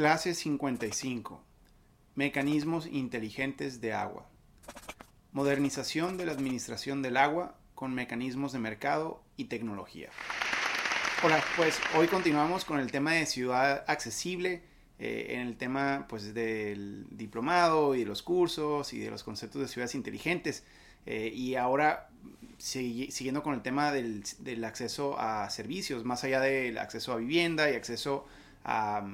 Clase 55. Mecanismos inteligentes de agua. Modernización de la administración del agua con mecanismos de mercado y tecnología. Hola, pues hoy continuamos con el tema de ciudad accesible, eh, en el tema pues del diplomado y de los cursos y de los conceptos de ciudades inteligentes. Eh, y ahora siguiendo con el tema del, del, acceso a servicios, más allá del acceso a vivienda y acceso a,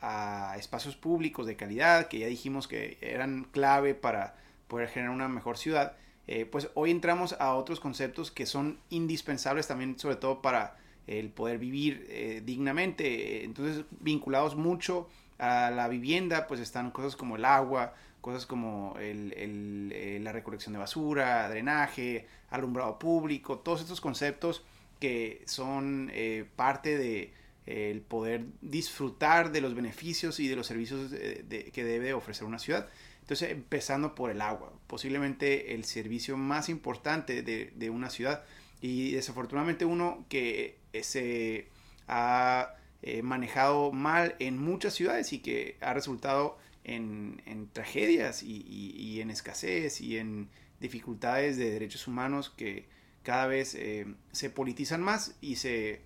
a espacios públicos de calidad, que ya dijimos que eran clave para poder generar una mejor ciudad, eh, pues hoy entramos a otros conceptos que son indispensables también, sobre todo para el poder vivir eh, dignamente. Entonces, vinculados mucho a la vivienda, pues están cosas como el agua, cosas como eh, la recolección de basura, drenaje, alumbrado público, todos estos conceptos que son parte de el poder disfrutar de los beneficios y de los servicios que debe ofrecer una ciudad. Entonces, empezando por el agua, posiblemente el servicio más importante de, una ciudad y desafortunadamente uno que eh, se ha eh, manejado mal en muchas ciudades y que ha resultado en, tragedias y, en escasez y en dificultades de derechos humanos que cada vez eh, se politizan más y se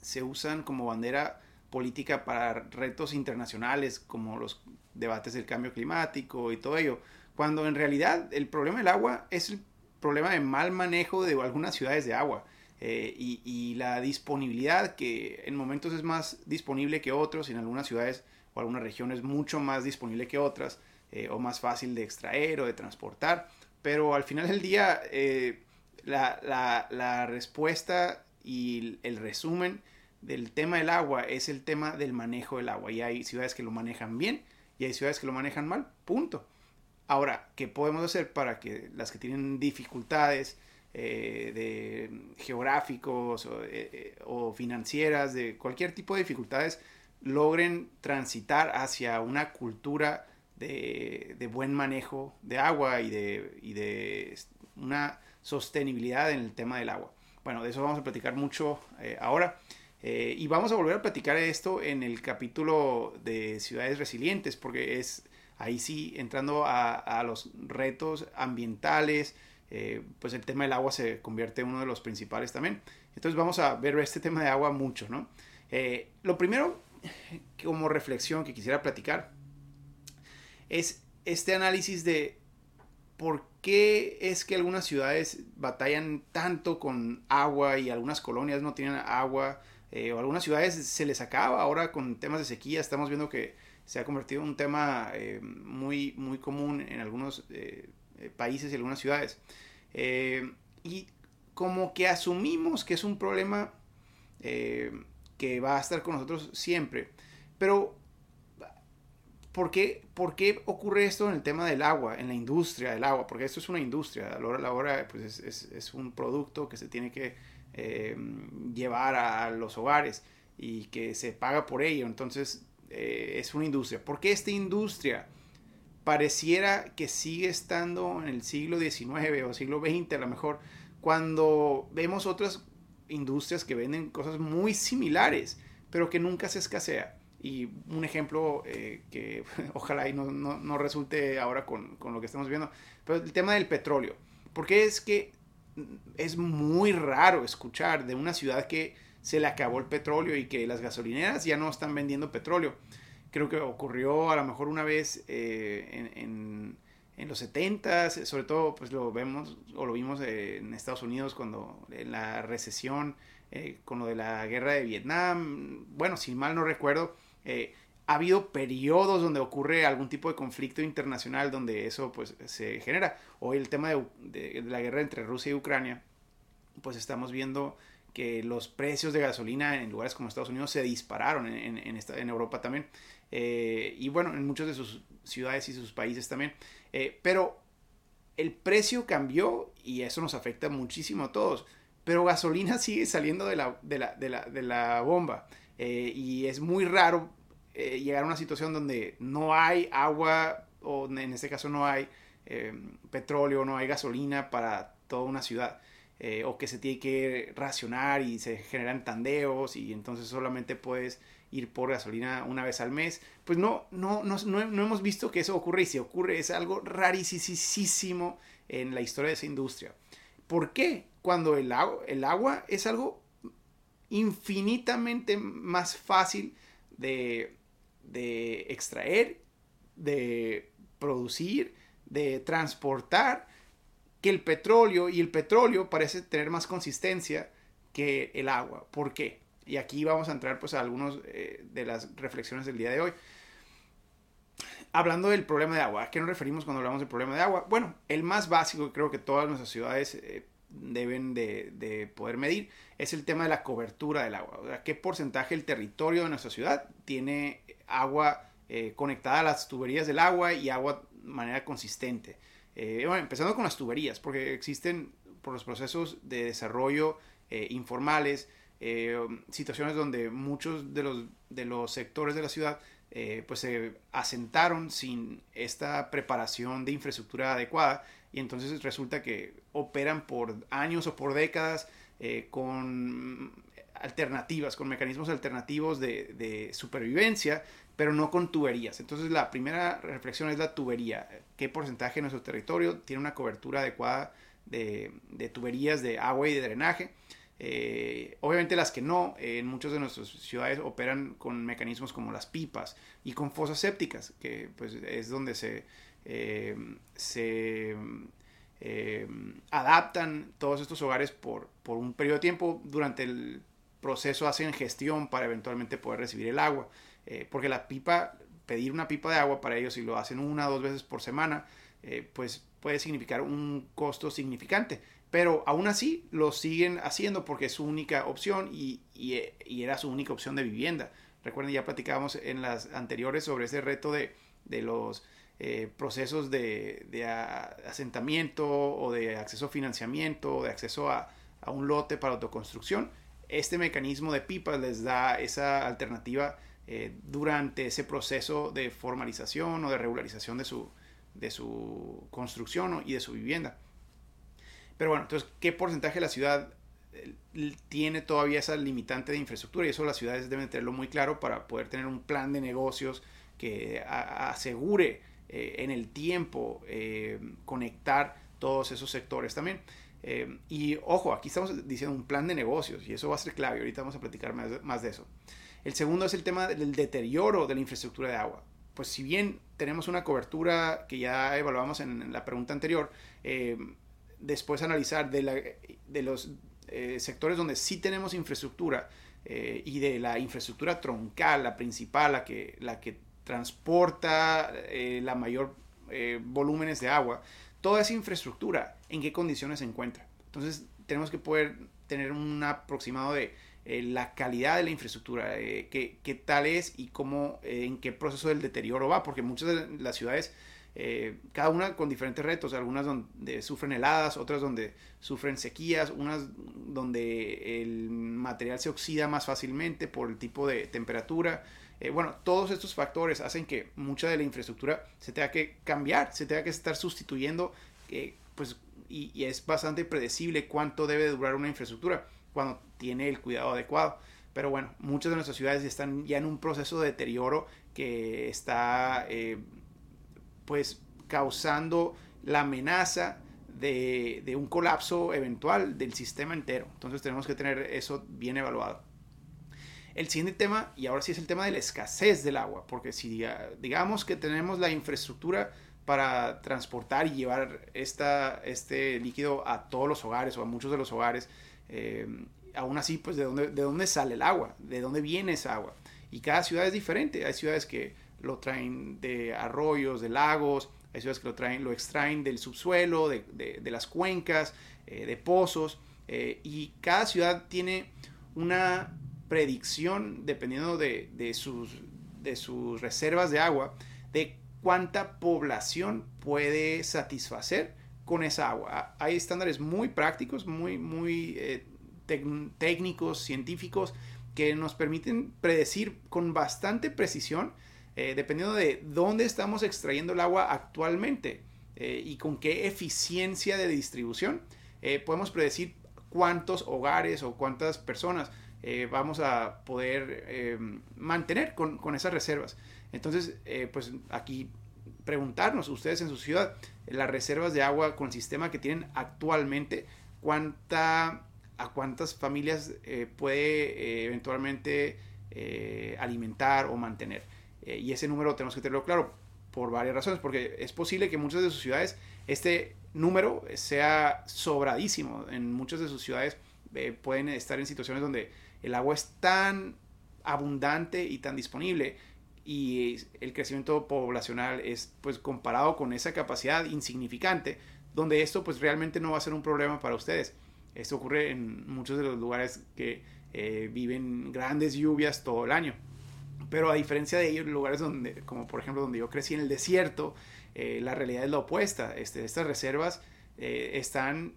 se usan como bandera política para retos internacionales como los debates del cambio climático y todo ello, cuando en realidad el problema del agua es el problema de mal manejo de algunas ciudades de agua eh, y, la disponibilidad que en momentos es más disponible que otros en algunas ciudades o algunas regiones mucho más disponible que otras eh, o más fácil de extraer o de transportar, pero al final del día eh, la respuesta y el resumen del tema del agua es el tema del manejo del agua. Y hay ciudades que lo manejan bien y hay ciudades que lo manejan mal. Punto. Ahora, ¿qué podemos hacer para que las que tienen dificultades eh, de geográficos o, eh, eh, financieras, de cualquier tipo de dificultades, logren transitar hacia una cultura de, buen manejo de agua y de, y de, una sostenibilidad en el tema del agua? Bueno, de eso vamos a platicar mucho ahora. Eh, y vamos a volver a platicar esto en el capítulo de ciudades resilientes, porque es ahí sí entrando a, los retos ambientales, eh, pues el tema del agua se convierte en uno de los principales también. Entonces vamos a ver este tema de agua mucho, ¿no? Eh, lo primero, como reflexión que quisiera platicar, es este análisis de por qué es que algunas ciudades batallan tanto con agua y algunas colonias no tienen agua eh, o algunas ciudades se les acaba. Ahora con temas de sequía estamos viendo que se ha convertido en un tema eh, muy, muy común en algunos eh, países y algunas ciudades. y como que asumimos que es un problema que va a estar con nosotros siempre. Pero, ¿por qué, ¿por qué, ocurre esto en el tema del agua, en la industria del agua? Porque esto es una industria, a la hora, la hora pues es, es, es un producto que se tiene que eh, llevar a los hogares y que se paga por ello. Entonces eh, es una industria. ¿Por qué esta industria pareciera que sigue estando en el siglo XIX o siglo XX a lo mejor cuando vemos otras industrias que venden cosas muy similares pero que nunca se escasea? Y un ejemplo eh, que ojalá y no, no, no resulte ahora con, con, lo que estamos viendo, pero el tema del petróleo. Porque es que es muy raro escuchar de una ciudad que se le acabó el petróleo y que las gasolineras ya no están vendiendo petróleo. Creo que ocurrió a lo mejor una vez eh, en, los 70 sobre todo pues lo vemos o lo vimos en Estados Unidos cuando en la recesión, eh, con lo de la guerra de Vietnam, bueno, si mal no recuerdo, eh, ha habido periodos donde ocurre algún tipo de conflicto internacional donde eso pues se genera. Hoy el tema de, la guerra entre Rusia y Ucrania, pues estamos viendo que los precios de gasolina en lugares como Estados Unidos se dispararon en, Europa también. Eh, y bueno, en muchas de sus ciudades y sus países también. Eh, pero el precio cambió y eso nos afecta muchísimo a todos. Pero gasolina sigue saliendo de la bomba. Eh, y es muy raro eh, llegar a una situación donde no hay agua o en este caso no hay eh, petróleo, no hay gasolina para toda una ciudad. Eh, o que se tiene que racionar y se generan tandeos y entonces solamente puedes ir por gasolina una vez al mes. Pues no, no, no, no, hemos visto que eso ocurre y si ocurre es algo rarísimo en la historia de esa industria. ¿Por qué? Cuando el, el agua es algo infinitamente más fácil de, de extraer, de producir, de transportar que el petróleo y el petróleo parece tener más consistencia que el agua. ¿Por qué? Y aquí vamos a entrar pues a algunas eh, de las reflexiones del día de hoy. Hablando del problema de agua, ¿a qué nos referimos cuando hablamos del problema de agua? Bueno, el más básico que creo que todas nuestras ciudades eh, deben de, poder medir es el tema de la cobertura del agua. O sea, ¿Qué porcentaje del territorio de nuestra ciudad tiene agua eh, conectada a las tuberías del agua y agua de manera consistente? bueno, empezando con las tuberías, porque existen por los procesos de desarrollo informales, eh, situaciones donde muchos de los, de los sectores de la ciudad eh, pues se asentaron sin esta preparación de infraestructura adecuada y entonces resulta que operan por años o por décadas eh, con alternativas, con mecanismos alternativos de, supervivencia, pero no con tuberías. Entonces la primera reflexión es la tubería. ¿Qué porcentaje de nuestro territorio tiene una cobertura adecuada de, de tuberías de agua y de drenaje? Eh, obviamente las que no, en muchas de nuestras ciudades operan con mecanismos como las pipas y con fosas sépticas, que pues es donde se, eh, se eh, adaptan todos estos hogares por, por, un periodo de tiempo. Durante el proceso hacen gestión para eventualmente poder recibir el agua, porque la pipa, pedir una pipa de agua para ellos si lo hacen una o dos veces por semana, pues puede significar un costo significante. Pero aún así lo siguen haciendo porque es su única opción y, era su única opción de vivienda. Recuerden, ya platicábamos en las anteriores sobre ese reto de, los eh, procesos de, asentamiento o de acceso a financiamiento o de acceso a, un lote para autoconstrucción. Este mecanismo de pipas les da esa alternativa eh, durante ese proceso de formalización o de regularización de su, de su construcción y de su vivienda. Pero bueno, entonces, ¿qué porcentaje de la ciudad eh, tiene todavía esa limitante de infraestructura? Y eso las ciudades deben tenerlo muy claro para poder tener un plan de negocios que asegure eh, en el tiempo conectar todos esos sectores también. Y ojo, aquí estamos diciendo un plan de negocios y eso va a ser clave. Ahorita vamos a platicar más, de eso. El segundo es el tema del deterioro de la infraestructura de agua. Pues si bien tenemos una cobertura que ya evaluamos en, la pregunta anterior, después analizar de, de los eh, sectores donde sí tenemos infraestructura eh, y de la infraestructura troncal, la principal, la que, la que transporta eh, la mayor volúmenes de agua, toda esa infraestructura, ¿en qué condiciones se encuentra? Entonces tenemos que poder tener un aproximado de la calidad de la infraestructura, qué, qué, tal es y cómo, en qué proceso del deterioro va, porque muchas de las ciudades eh, cada una con diferentes retos, algunas donde sufren heladas, otras donde sufren sequías, unas donde el material se oxida más fácilmente por el tipo de temperatura. Eh, bueno, todos estos factores hacen que mucha de la infraestructura se tenga que cambiar, se tenga que estar sustituyendo, eh, pues, y, es bastante predecible cuánto debe durar una infraestructura cuando tiene el cuidado adecuado. Pero bueno, muchas de nuestras ciudades están ya en un proceso de deterioro que está pues causando la amenaza de, un colapso eventual del sistema entero. Entonces tenemos que tener eso bien evaluado. El siguiente tema, y ahora sí es el tema de la escasez del agua, porque si digamos que tenemos la infraestructura para transportar y llevar este líquido a todos los hogares o a muchos de los hogares, eh, aún así, pues ¿de dónde, de dónde sale el agua, de dónde viene esa agua. Y cada ciudad es diferente. Hay ciudades que lo traen de arroyos, de lagos, hay ciudades que lo traen, lo extraen del subsuelo, de, las cuencas, eh, de pozos, eh, y cada ciudad tiene una predicción, dependiendo de, sus, de sus reservas de agua, de cuánta población puede satisfacer con esa agua. Hay estándares muy prácticos, muy, muy eh, técnicos, científicos, que nos permiten predecir con bastante precisión eh, dependiendo de dónde estamos extrayendo el agua actualmente eh, y con qué eficiencia de distribución, podemos predecir cuántos hogares o cuántas personas eh, vamos a poder eh, mantener con, con, esas reservas. Entonces, pues aquí preguntarnos ustedes en su ciudad, las reservas de agua con el sistema que tienen actualmente, cuánta, a cuántas familias puede eventualmente alimentar o mantener. y ese número tenemos que tenerlo claro por varias razones, porque es posible que muchas de sus ciudades este número sea sobradísimo. En muchas de sus ciudades eh, pueden estar en situaciones donde el agua es tan abundante y tan disponible y el crecimiento poblacional es pues comparado con esa capacidad insignificante donde esto pues realmente no va a ser un problema para ustedes. Esto ocurre en muchos de los lugares que eh, viven grandes lluvias todo el año. Pero a diferencia de ellos, lugares donde, como por ejemplo donde yo crecí en el desierto, eh, la realidad es la opuesta. Este, estas reservas eh, están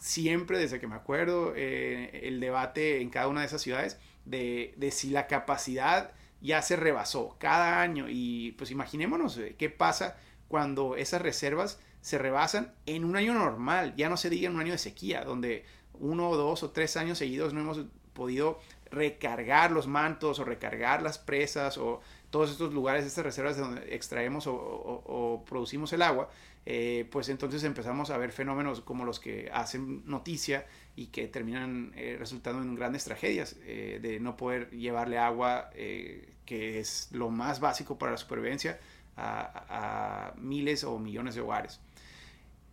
siempre, desde que me acuerdo, eh, el debate en cada una de esas ciudades de, de, si la capacidad ya se rebasó cada año. Y pues imaginémonos qué pasa cuando esas reservas se rebasan en un año normal, ya no se diga en un año de sequía, donde uno, dos o tres años seguidos no hemos podido recargar los mantos o recargar las presas o todos estos lugares, estas reservas de donde extraemos o, producimos el agua, eh, pues entonces empezamos a ver fenómenos como los que hacen noticia y que terminan eh, resultando en grandes tragedias eh, de no poder llevarle agua, que es lo más básico para la supervivencia, a, miles o millones de hogares.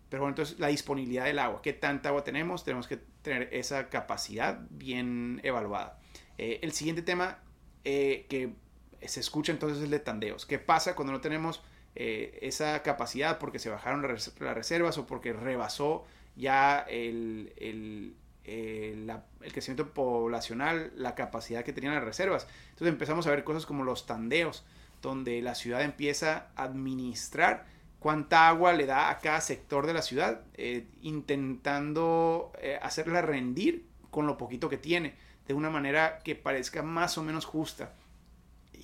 Pero bueno, entonces la disponibilidad del agua, ¿qué tanta agua tenemos? Tenemos que tener esa capacidad bien evaluada. el siguiente tema que se escucha entonces el de tandeos. ¿Qué pasa cuando no tenemos eh, esa capacidad porque se bajaron las reservas o porque rebasó ya el, el, el, crecimiento poblacional, la capacidad que tenían las reservas? Entonces empezamos a ver cosas como los tandeos, donde la ciudad empieza a administrar cuánta agua le da a cada sector de la ciudad, eh, intentando eh, hacerla rendir con lo poquito que tiene, de una manera que parezca más o menos justa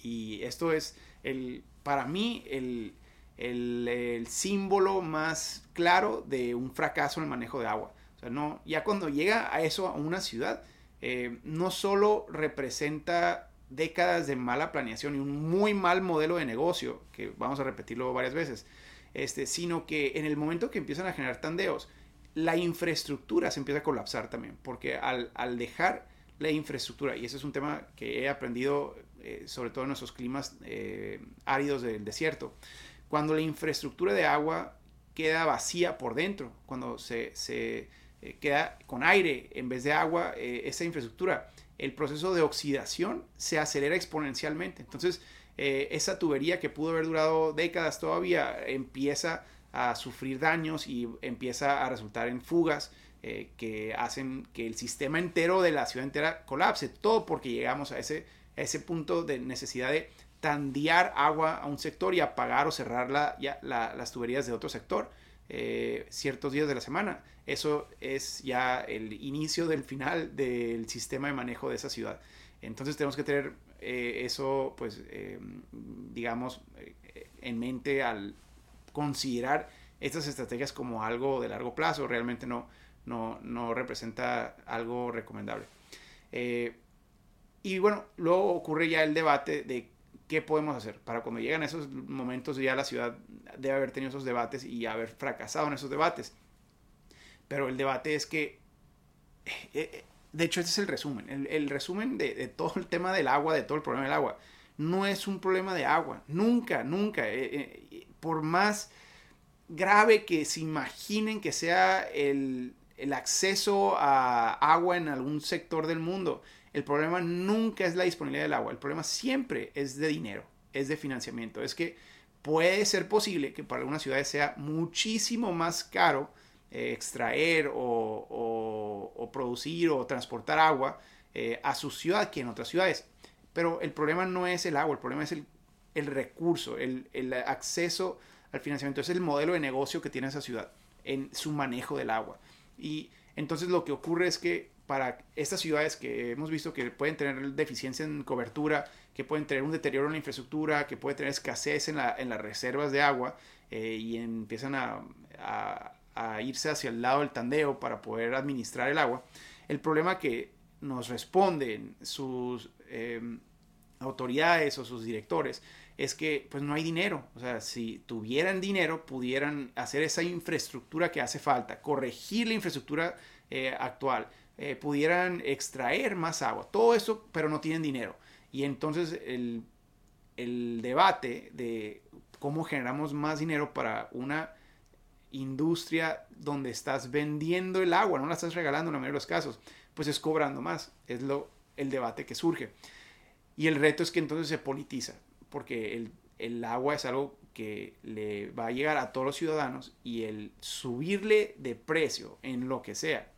y esto es el, para mí el, el, símbolo más claro de un fracaso en el manejo de agua. O sea, no, ya cuando llega a eso, a una ciudad, eh, no solo representa décadas de mala planeación y un muy mal modelo de negocio, que vamos a repetirlo varias veces, este, sino que en el momento que empiezan a generar tandeos, la infraestructura se empieza a colapsar también, porque al, al dejar la infraestructura, y ese es un tema que he aprendido eh, sobre todo en esos climas eh, áridos del desierto. Cuando la infraestructura de agua queda vacía por dentro, cuando se, eh, queda con aire en vez de agua, esa infraestructura, el proceso de oxidación se acelera exponencialmente. Entonces, esa tubería que pudo haber durado décadas todavía empieza a sufrir daños y empieza a resultar en fugas que hacen que el sistema entero de la ciudad entera colapse. Todo porque llegamos a ese ese punto de necesidad de tandear agua a un sector y apagar o cerrar las tuberías de otro sector eh, ciertos días de la semana. Eso es ya el inicio del final del sistema de manejo de esa ciudad. Entonces tenemos que tener eh, eso, pues, eh, digamos, en mente al considerar estas estrategias como algo de largo plazo. Realmente no, no, no representa algo recomendable. Y bueno, luego ocurre ya el debate de qué podemos hacer. Para cuando llegan esos momentos ya la ciudad debe haber tenido esos debates y haber fracasado en esos debates. Pero el debate es que, eh, eh, de hecho, este es el resumen. El, resumen de, todo el tema del agua, de todo el problema del agua. No es un problema de agua. Nunca, nunca. Eh, por más grave que se imaginen que sea el, el acceso a agua en algún sector del mundo, el problema nunca es la disponibilidad del agua, el problema siempre es de dinero, es de financiamiento. Es que puede ser posible que para algunas ciudades sea muchísimo más caro eh, extraer o, producir o transportar agua eh, a su ciudad que en otras ciudades. Pero el problema no es el agua, el problema es el, recurso, el, el, acceso al financiamiento, es el modelo de negocio que tiene esa ciudad en su manejo del agua. Y entonces lo que ocurre es que para estas ciudades que hemos visto que pueden tener deficiencia en cobertura, que pueden tener un deterioro en la infraestructura, que pueden tener escasez en, la, en las reservas de agua eh, y empiezan a, a, irse hacia el lado del tandeo para poder administrar el agua. El problema que nos responden sus em, autoridades o sus directores es que pues no hay dinero. O sea, si tuvieran dinero, pudieran hacer esa infraestructura que hace falta, corregir la infraestructura eh, actual, eh, pudieran extraer más agua, todo eso, pero no tienen dinero. Y entonces el, el debate de cómo generamos más dinero para una industria donde estás vendiendo el agua, no la estás regalando en la mayoría de los casos, pues es cobrando más. Es lo, el debate que surge. Y el reto es que entonces se politiza, porque el, el agua es algo que le va a llegar a todos los ciudadanos y el subirle de precio en lo que sea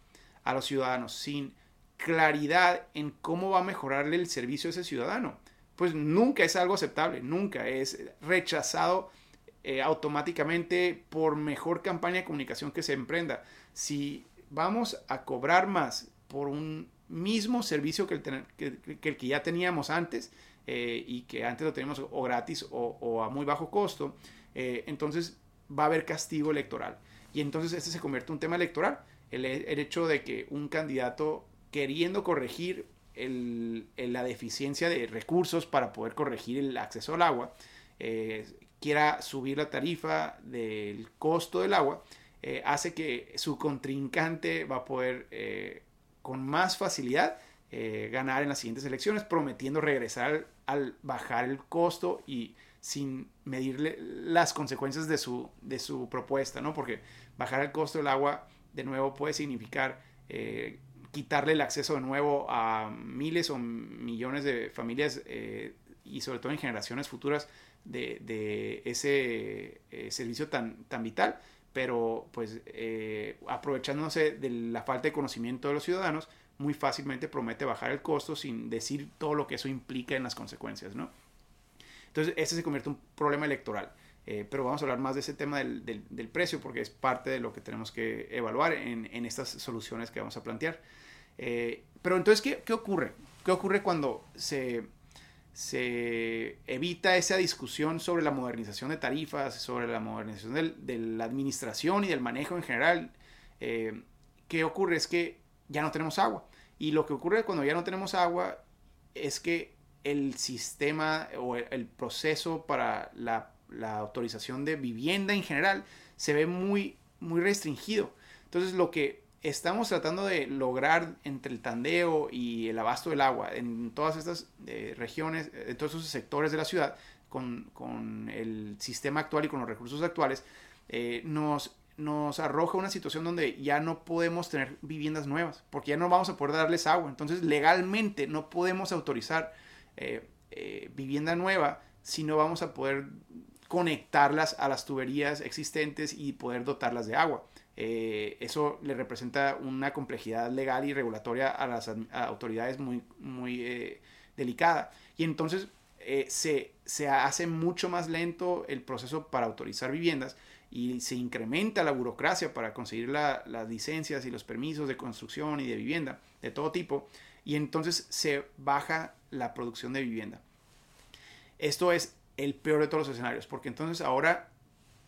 a los ciudadanos sin claridad en cómo va a mejorarle el servicio a ese ciudadano, pues nunca es algo aceptable, nunca es rechazado eh, automáticamente por mejor campaña de comunicación que se emprenda. Si vamos a cobrar más por un mismo servicio que el que, ya teníamos antes eh, y que antes lo teníamos o gratis o, a muy bajo costo, eh, entonces va a haber castigo electoral. Y entonces este se convierte en un tema electoral. El, hecho de que un candidato queriendo corregir el, la deficiencia de recursos para poder corregir el acceso al agua, quiera subir la tarifa del costo del agua, eh, hace que su contrincante va a poder eh, con más facilidad eh, ganar en las siguientes elecciones, prometiendo regresar al, bajar el costo y sin medirle las consecuencias de su, de su propuesta, ¿no? Porque bajar el costo del agua, de nuevo, puede significar quitarle el acceso de nuevo a miles o millones de familias y sobre todo en generaciones futuras de, ese eh, servicio tan, tan vital, pero pues eh, aprovechándose de la falta de conocimiento de los ciudadanos, muy fácilmente promete bajar el costo sin decir todo lo que eso implica en las consecuencias, ¿no? Entonces, ese se convierte en un problema electoral. Eh, pero vamos a hablar más de ese tema del, del, precio porque es parte de lo que tenemos que evaluar en, en estas soluciones que vamos a plantear. pero entonces, ¿qué, ¿qué, ocurre? ¿Qué ocurre cuando se se evita esa discusión sobre la modernización de tarifas, sobre la modernización de la administración y del manejo en general. Eh, ¿Qué ocurre? Es que ya no tenemos agua. Y lo que ocurre cuando ya no tenemos agua es que el sistema o el, proceso para la, la, autorización de vivienda en general se ve muy, muy restringido. Entonces lo que estamos tratando de lograr entre el tandeo y el abasto del agua en todas estas eh, regiones, eh, en todos esos sectores de la ciudad, con, con, el sistema actual y con los recursos actuales, eh, nos, nos arroja una situación donde ya no podemos tener viviendas nuevas, porque ya no vamos a poder darles agua. Entonces, legalmente no podemos autorizar vivienda nueva si no vamos a poder conectarlas a las tuberías existentes y poder dotarlas de agua. Eh, eso le representa una complejidad legal y regulatoria a las autoridades muy, muy eh, delicada. Y entonces eh, se, se, hace mucho más lento el proceso para autorizar viviendas y se incrementa la burocracia para conseguir las licencias y los permisos de construcción y de vivienda de todo tipo. Y entonces se baja la producción de vivienda. Esto es el peor de todos los escenarios, porque entonces ahora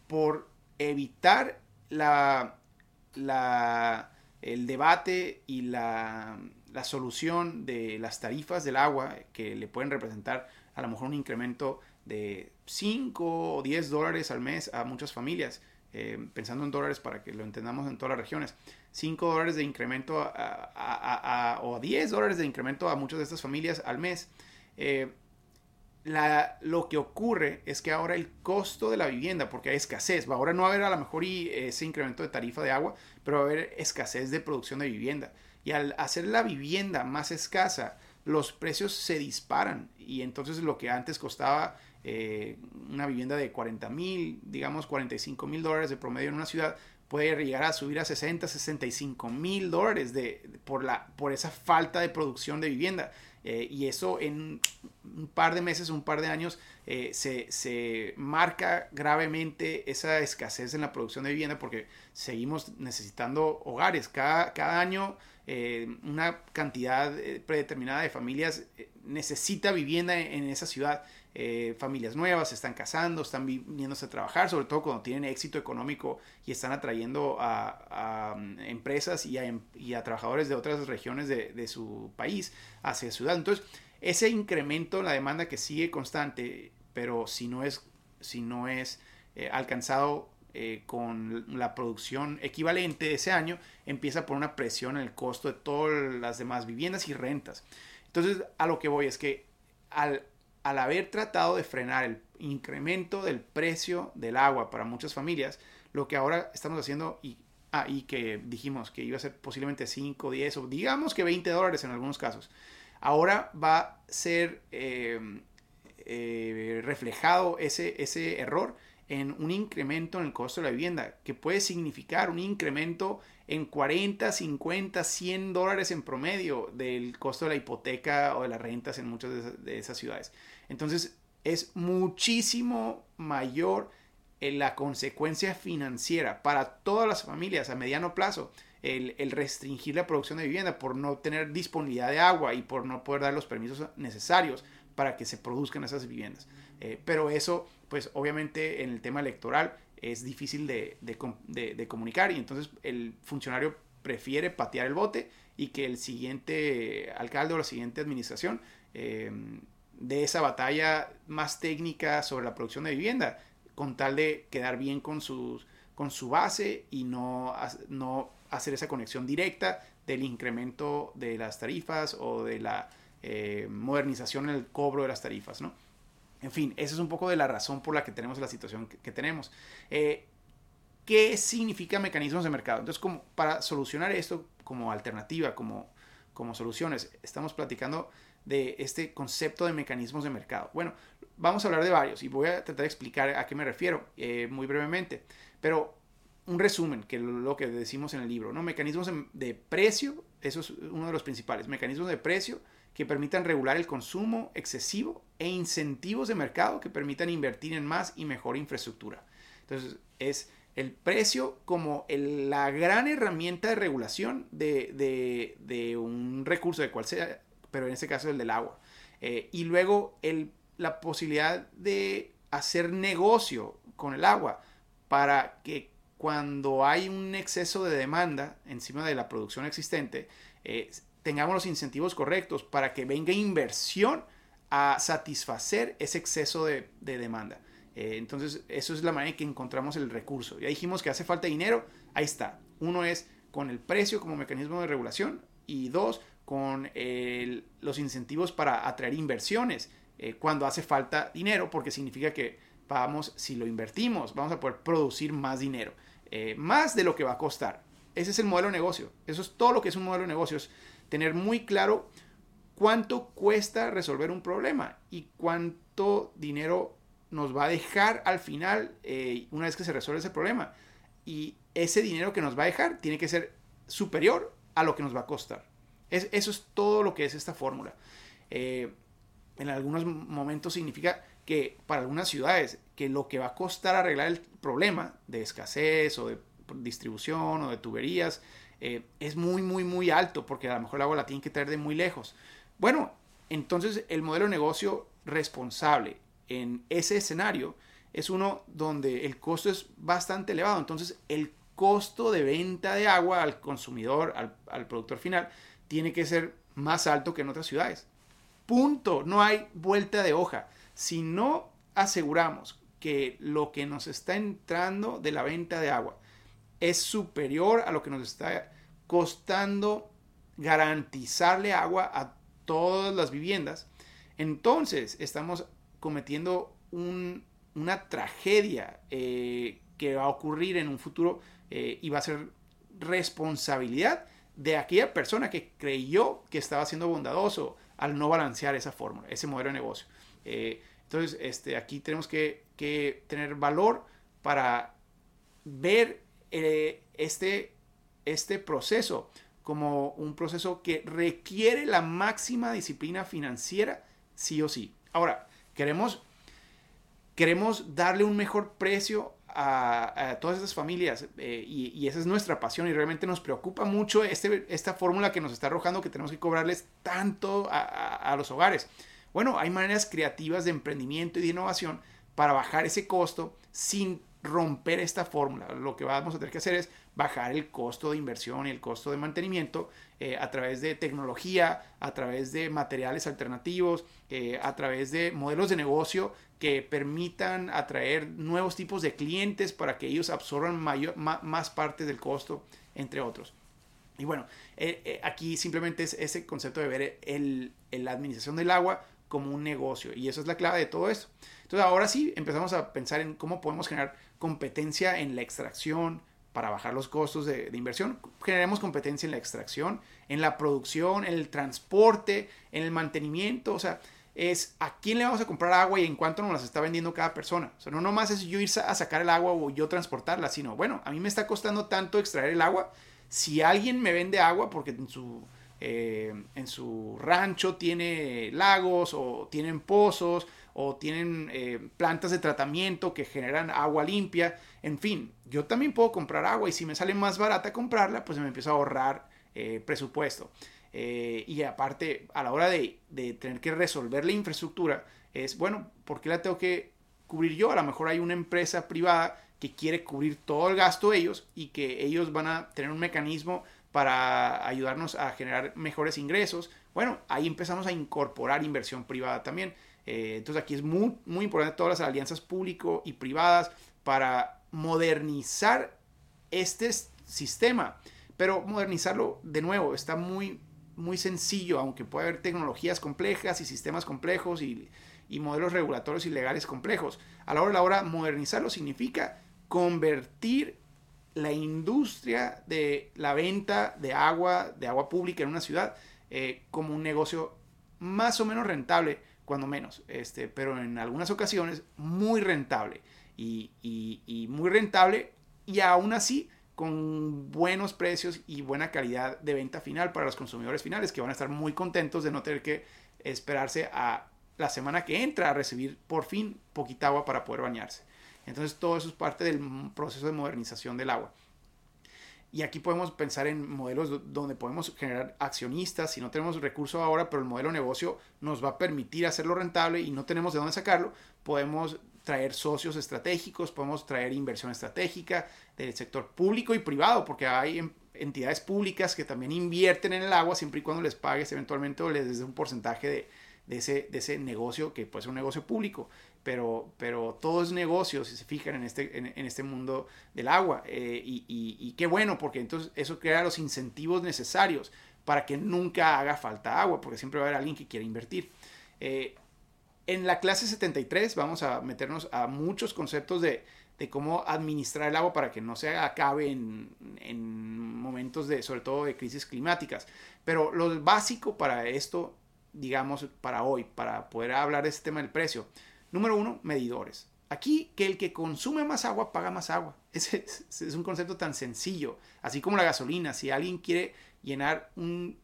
por evitar la, la, el debate y la, la, solución de las tarifas del agua que le pueden representar a lo mejor un incremento de 5 o 10 dólares al mes a muchas familias, eh, pensando en dólares para que lo entendamos en todas las regiones, 5 dólares de incremento o 10 dólares de incremento a muchas de estas familias al mes. Eh, lo que ocurre es que ahora el costo de la vivienda, porque hay escasez, ahora no va a haber a lo mejor ese incremento de tarifa de agua, pero va a haber escasez de producción de vivienda. Y al hacer la vivienda más escasa, los precios se disparan. Y entonces lo que antes costaba eh, una vivienda de 40 mil, digamos 45 mil dólares de promedio en una ciudad, puede llegar a subir a 60, 65 mil dólares de, por, la, por esa falta de producción de vivienda. Eh, y eso en un par de meses, un par de años, eh, se, marca gravemente esa escasez en la producción de vivienda porque seguimos necesitando hogares. Cada, cada año eh, una cantidad predeterminada de familias necesita vivienda en, esa ciudad eh, familias nuevas, se están casando, están viniéndose a trabajar, sobre todo cuando tienen éxito económico y están atrayendo a, mm, empresas em, y a, trabajadores de otras regiones de, su país hacia ciudad. Entonces, ese incremento en la demanda que sigue constante, pero si no es, si no es eh, alcanzado eh, con la producción equivalente ese año, empieza por una presión en el costo de todas las demás viviendas y rentas. Entonces, a lo que voy es que al, al haber tratado de frenar el incremento del precio del agua para muchas familias, lo que ahora estamos haciendo y, ah, que dijimos que iba a ser posiblemente 5, 10 o digamos que 20 dólares en algunos casos, ahora va a ser eh, eh, reflejado ese, ese error en un incremento en el costo de la vivienda, que puede significar un incremento en 40, 50, 100 dólares en promedio del costo de la hipoteca o de las rentas en muchas de esas ciudades. Entonces es muchísimo mayor eh, la consecuencia financiera para todas las familias a mediano plazo el, restringir la producción de vivienda por no tener disponibilidad de agua y por no poder dar los permisos necesarios para que se produzcan esas viviendas. Eh, pero eso, pues obviamente en el tema electoral es difícil de, comunicar y entonces el funcionario prefiere patear el bote y que el siguiente alcalde o la siguiente administración eh, de esa batalla más técnica sobre la producción de vivienda, con tal de quedar bien con, sus, con su base y no, no hacer esa conexión directa del incremento de las tarifas o de la eh, modernización en el cobro de las tarifas, ¿no? En fin, esa es un poco de la razón por la que tenemos la situación que, tenemos. Eh, ¿Qué significa mecanismos de mercado? Entonces, como para solucionar esto como alternativa, como, como soluciones, estamos platicando de este concepto de mecanismos de mercado. Bueno, vamos a hablar de varios y voy a tratar de explicar a qué me refiero eh, muy brevemente. Pero un resumen, que lo que decimos en el libro, ¿no? Mecanismos de precio, eso es uno de los principales, mecanismos de precio que permitan regular el consumo excesivo e incentivos de mercado que permitan invertir en más y mejor infraestructura. Entonces, es el precio como la gran herramienta de regulación de, un recurso de cual sea pero en este caso el del agua. Eh, y luego la posibilidad de hacer negocio con el agua para que cuando hay un exceso de demanda encima de la producción existente, eh, tengamos los incentivos correctos para que venga inversión a satisfacer ese exceso de, demanda. Eh, entonces, eso es la manera en que encontramos el recurso. Ya dijimos que hace falta dinero, ahí está. Uno es con el precio como mecanismo de regulación y dos, con los incentivos para atraer inversiones eh, cuando hace falta dinero, porque significa que vamos, si lo invertimos, vamos a poder producir más dinero, eh, más de lo que va a costar. Ese es el modelo de negocio. Eso es todo lo que es un modelo de negocio, es tener muy claro cuánto cuesta resolver un problema y cuánto dinero nos va a dejar al final eh, una vez que se resuelve ese problema. Y ese dinero que nos va a dejar tiene que ser superior a lo que nos va a costar eso es todo lo que es esta fórmula. Eh, en algunos momentos significa que para algunas ciudades que lo que va a costar arreglar el problema de escasez o de distribución o de tuberías eh, es muy, muy, muy alto porque a lo mejor el agua la tienen que traer de muy lejos. Bueno, entonces el modelo de negocio responsable en ese escenario es uno donde el costo es bastante elevado. Entonces el costo de venta de agua al consumidor, al, al productor final, tiene que ser más alto que en otras ciudades. Punto, no hay vuelta de hoja. Si no aseguramos que lo que nos está entrando de la venta de agua es superior a lo que nos está costando garantizarle agua a todas las viviendas, entonces estamos cometiendo una tragedia eh, que va a ocurrir en un futuro eh, y va a ser responsabilidad de aquella persona que creyó que estaba siendo bondadoso al no balancear esa fórmula, ese modelo de negocio. Eh, entonces, este, aquí tenemos que, tener valor para ver eh, este, este proceso como un proceso que requiere la máxima disciplina financiera, sí o sí. Ahora, queremos, queremos darle un mejor precio a, todas esas familias eh, y, esa es nuestra pasión y realmente nos preocupa mucho este, esta fórmula que nos está arrojando que tenemos que cobrarles tanto a, los hogares. Bueno, hay maneras creativas de emprendimiento y de innovación para bajar ese costo sin romper esta fórmula. Lo que vamos a tener que hacer es bajar el costo de inversión y el costo de mantenimiento eh, a través de tecnología, a través de materiales alternativos, eh, a través de modelos de negocio que permitan atraer nuevos tipos de clientes para que ellos absorban mayor, más parte del costo, entre otros. Y bueno, eh, aquí simplemente es ese concepto de ver el, la administración del agua como un negocio y eso es la clave de todo esto. Entonces ahora sí empezamos a pensar en cómo podemos generar competencia en la extracción para bajar los costos de, inversión. Generemos competencia en la extracción, en la producción, en el transporte, en el mantenimiento. O sea, es a quién le vamos a comprar agua y en cuánto nos las está vendiendo cada persona. O sea, no nomás es yo ir a sacar el agua o yo transportarla, sino, bueno, a mí me está costando tanto extraer el agua. Si alguien me vende agua porque en su, eh, en su rancho tiene lagos o tienen pozos o tienen eh, plantas de tratamiento que generan agua limpia. En fin, yo también puedo comprar agua y si me sale más barata comprarla, pues me empiezo a ahorrar eh, presupuesto. Eh, y aparte, a la hora de, de, tener que resolver la infraestructura, es, bueno, ¿por qué la tengo que cubrir yo? A lo mejor hay una empresa privada que quiere cubrir todo el gasto ellos y que ellos van a tener un mecanismo para ayudarnos a generar mejores ingresos. Bueno, ahí empezamos a incorporar inversión privada también. Eh, entonces aquí es muy, muy importante todas las alianzas público y privadas para modernizar este sistema. Pero modernizarlo de nuevo está muy, muy sencillo, aunque puede haber tecnologías complejas y sistemas complejos y, y modelos regulatorios y legales complejos. A la hora de la hora, modernizarlo significa convertir la industria de la venta de agua, de agua pública en una ciudad, eh, como un negocio más o menos rentable cuando menos, este, pero en algunas ocasiones muy rentable y, muy rentable y aún así con buenos precios y buena calidad de venta final para los consumidores finales que van a estar muy contentos de no tener que esperarse a la semana que entra a recibir por fin poquita agua para poder bañarse. Entonces todo eso es parte del proceso de modernización del agua. Y aquí podemos pensar en modelos donde podemos generar accionistas. Si no tenemos recursos ahora, pero el modelo de negocio nos va a permitir hacerlo rentable y no tenemos de dónde sacarlo, podemos traer socios estratégicos, podemos traer inversión estratégica del sector público y privado, porque hay entidades públicas que también invierten en el agua siempre y cuando les pagues eventualmente o les des un porcentaje de, de ese, de ese negocio que puede ser un negocio público pero, pero todo es negocio, si se fijan en este, en, este mundo del agua. Eh, y, qué bueno, porque entonces eso crea los incentivos necesarios para que nunca haga falta agua, porque siempre va a haber alguien que quiera invertir. Eh, en la clase 73 vamos a meternos a muchos conceptos de, cómo administrar el agua para que no se acabe en, en, momentos de, sobre todo de crisis climáticas. Pero lo básico para esto, digamos, para hoy, para poder hablar de este tema del precio, Número uno, medidores. Aquí, que el que consume más agua paga más agua. Ese es, un concepto tan sencillo. Así como la gasolina. Si alguien quiere llenar un,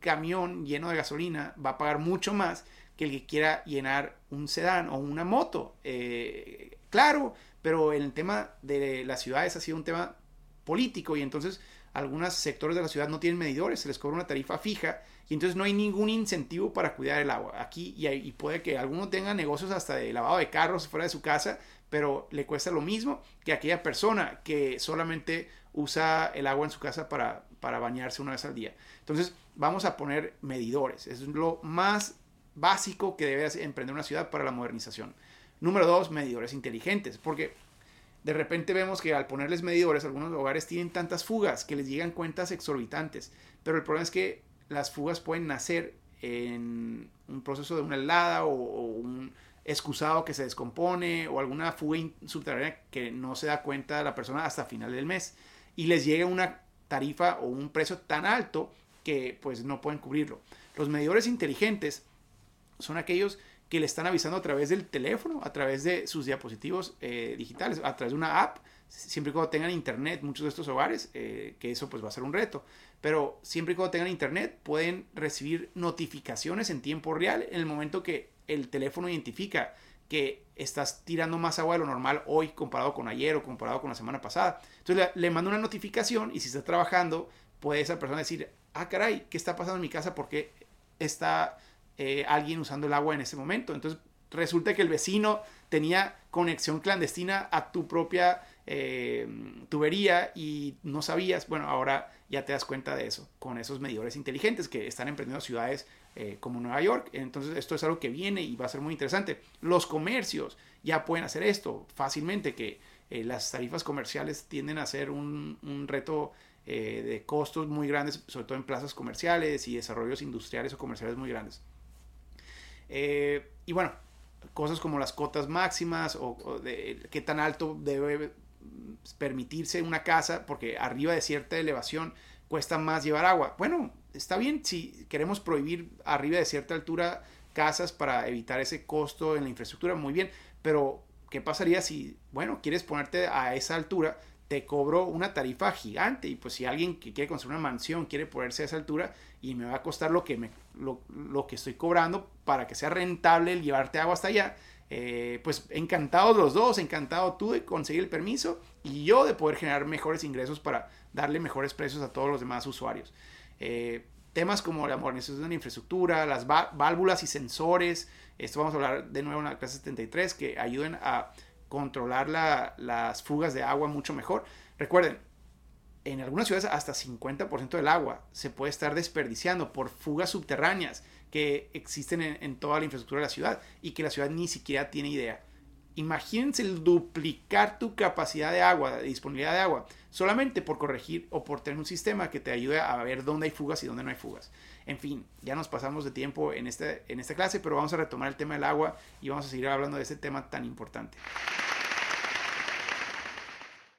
camión lleno de gasolina, va a pagar mucho más que el que quiera llenar un sedán o una moto. Eh, claro, pero el tema de las ciudades ha sido un tema político y entonces algunos sectores de la ciudad no tienen medidores, se les cobra una tarifa fija y entonces no hay ningún incentivo para cuidar el agua. Aquí y, puede que alguno tenga negocios hasta de lavado de carros fuera de su casa, pero le cuesta lo mismo que aquella persona que solamente usa el agua en su casa para, para bañarse una vez al día. Entonces vamos a poner medidores. es lo más básico que debe emprender una ciudad para la modernización. Número dos, medidores inteligentes, porque de repente vemos que al ponerles medidores, algunos hogares tienen tantas fugas que les llegan cuentas exorbitantes. Pero el problema es que las fugas pueden nacer en un proceso de una helada o, un excusado que se descompone o alguna fuga subterránea que no se da cuenta la persona hasta final del mes y les llega una tarifa o un precio tan alto que pues no pueden cubrirlo. Los medidores inteligentes son aquellos que le están avisando a través del teléfono, a través de sus diapositivos eh, digitales, a través de una app, siempre y cuando tengan internet, muchos de estos hogares, eh, que eso pues va a ser un reto, pero siempre y cuando tengan internet pueden recibir notificaciones en tiempo real en el momento que el teléfono identifica que estás tirando más agua de lo normal hoy comparado con ayer o comparado con la semana pasada. Entonces le, le manda una notificación y si está trabajando puede esa persona decir, ah caray, ¿qué está pasando en mi casa? Porque está eh, alguien usando el agua en ese momento. Entonces resulta que el vecino tenía conexión clandestina a tu propia eh, tubería y no sabías, bueno, ahora ya te das cuenta de eso con esos medidores inteligentes que están emprendiendo ciudades eh, como Nueva York. Entonces esto es algo que viene y va a ser muy interesante. Los comercios ya pueden hacer esto fácilmente, que eh, las tarifas comerciales tienden a ser un, un reto de costos muy grandes, sobre todo en plazas comerciales y desarrollos industriales o comerciales muy grandes. Y bueno, cosas como las cotas máximas o, de qué tan alto debe permitirse una casa, porque arriba de cierta elevación cuesta más llevar agua. Bueno, está bien si queremos prohibir arriba de cierta altura casas para evitar ese costo en la infraestructura, muy bien, pero ¿qué pasaría si, bueno, quieres ponerte a esa altura, te cobro una tarifa gigante y pues si alguien que quiere construir una mansión quiere ponerse a esa altura y me va a costar lo que, me, lo, lo que estoy cobrando para que sea rentable el llevarte agua hasta allá, eh, pues encantados los dos, encantado tú de conseguir el permiso y yo de poder generar mejores ingresos para darle mejores precios a todos los demás usuarios. Eh, temas como la modernización de la infraestructura, las válvulas y sensores, esto vamos a hablar de nuevo en la clase 73, que ayuden a controlar las fugas de agua mucho mejor. Recuerden, en algunas ciudades hasta 50% del agua se puede estar desperdiciando por fugas subterráneas que existen en, toda la infraestructura de la ciudad y que la ciudad ni siquiera tiene idea. Imagínense el duplicar tu capacidad de agua, de disponibilidad de agua, solamente por corregir o por tener un sistema que te ayude a ver dónde hay fugas y dónde no hay fugas. En fin, ya nos pasamos de tiempo en, este, en esta clase, pero vamos a retomar el tema del agua y vamos a seguir hablando de este tema tan importante.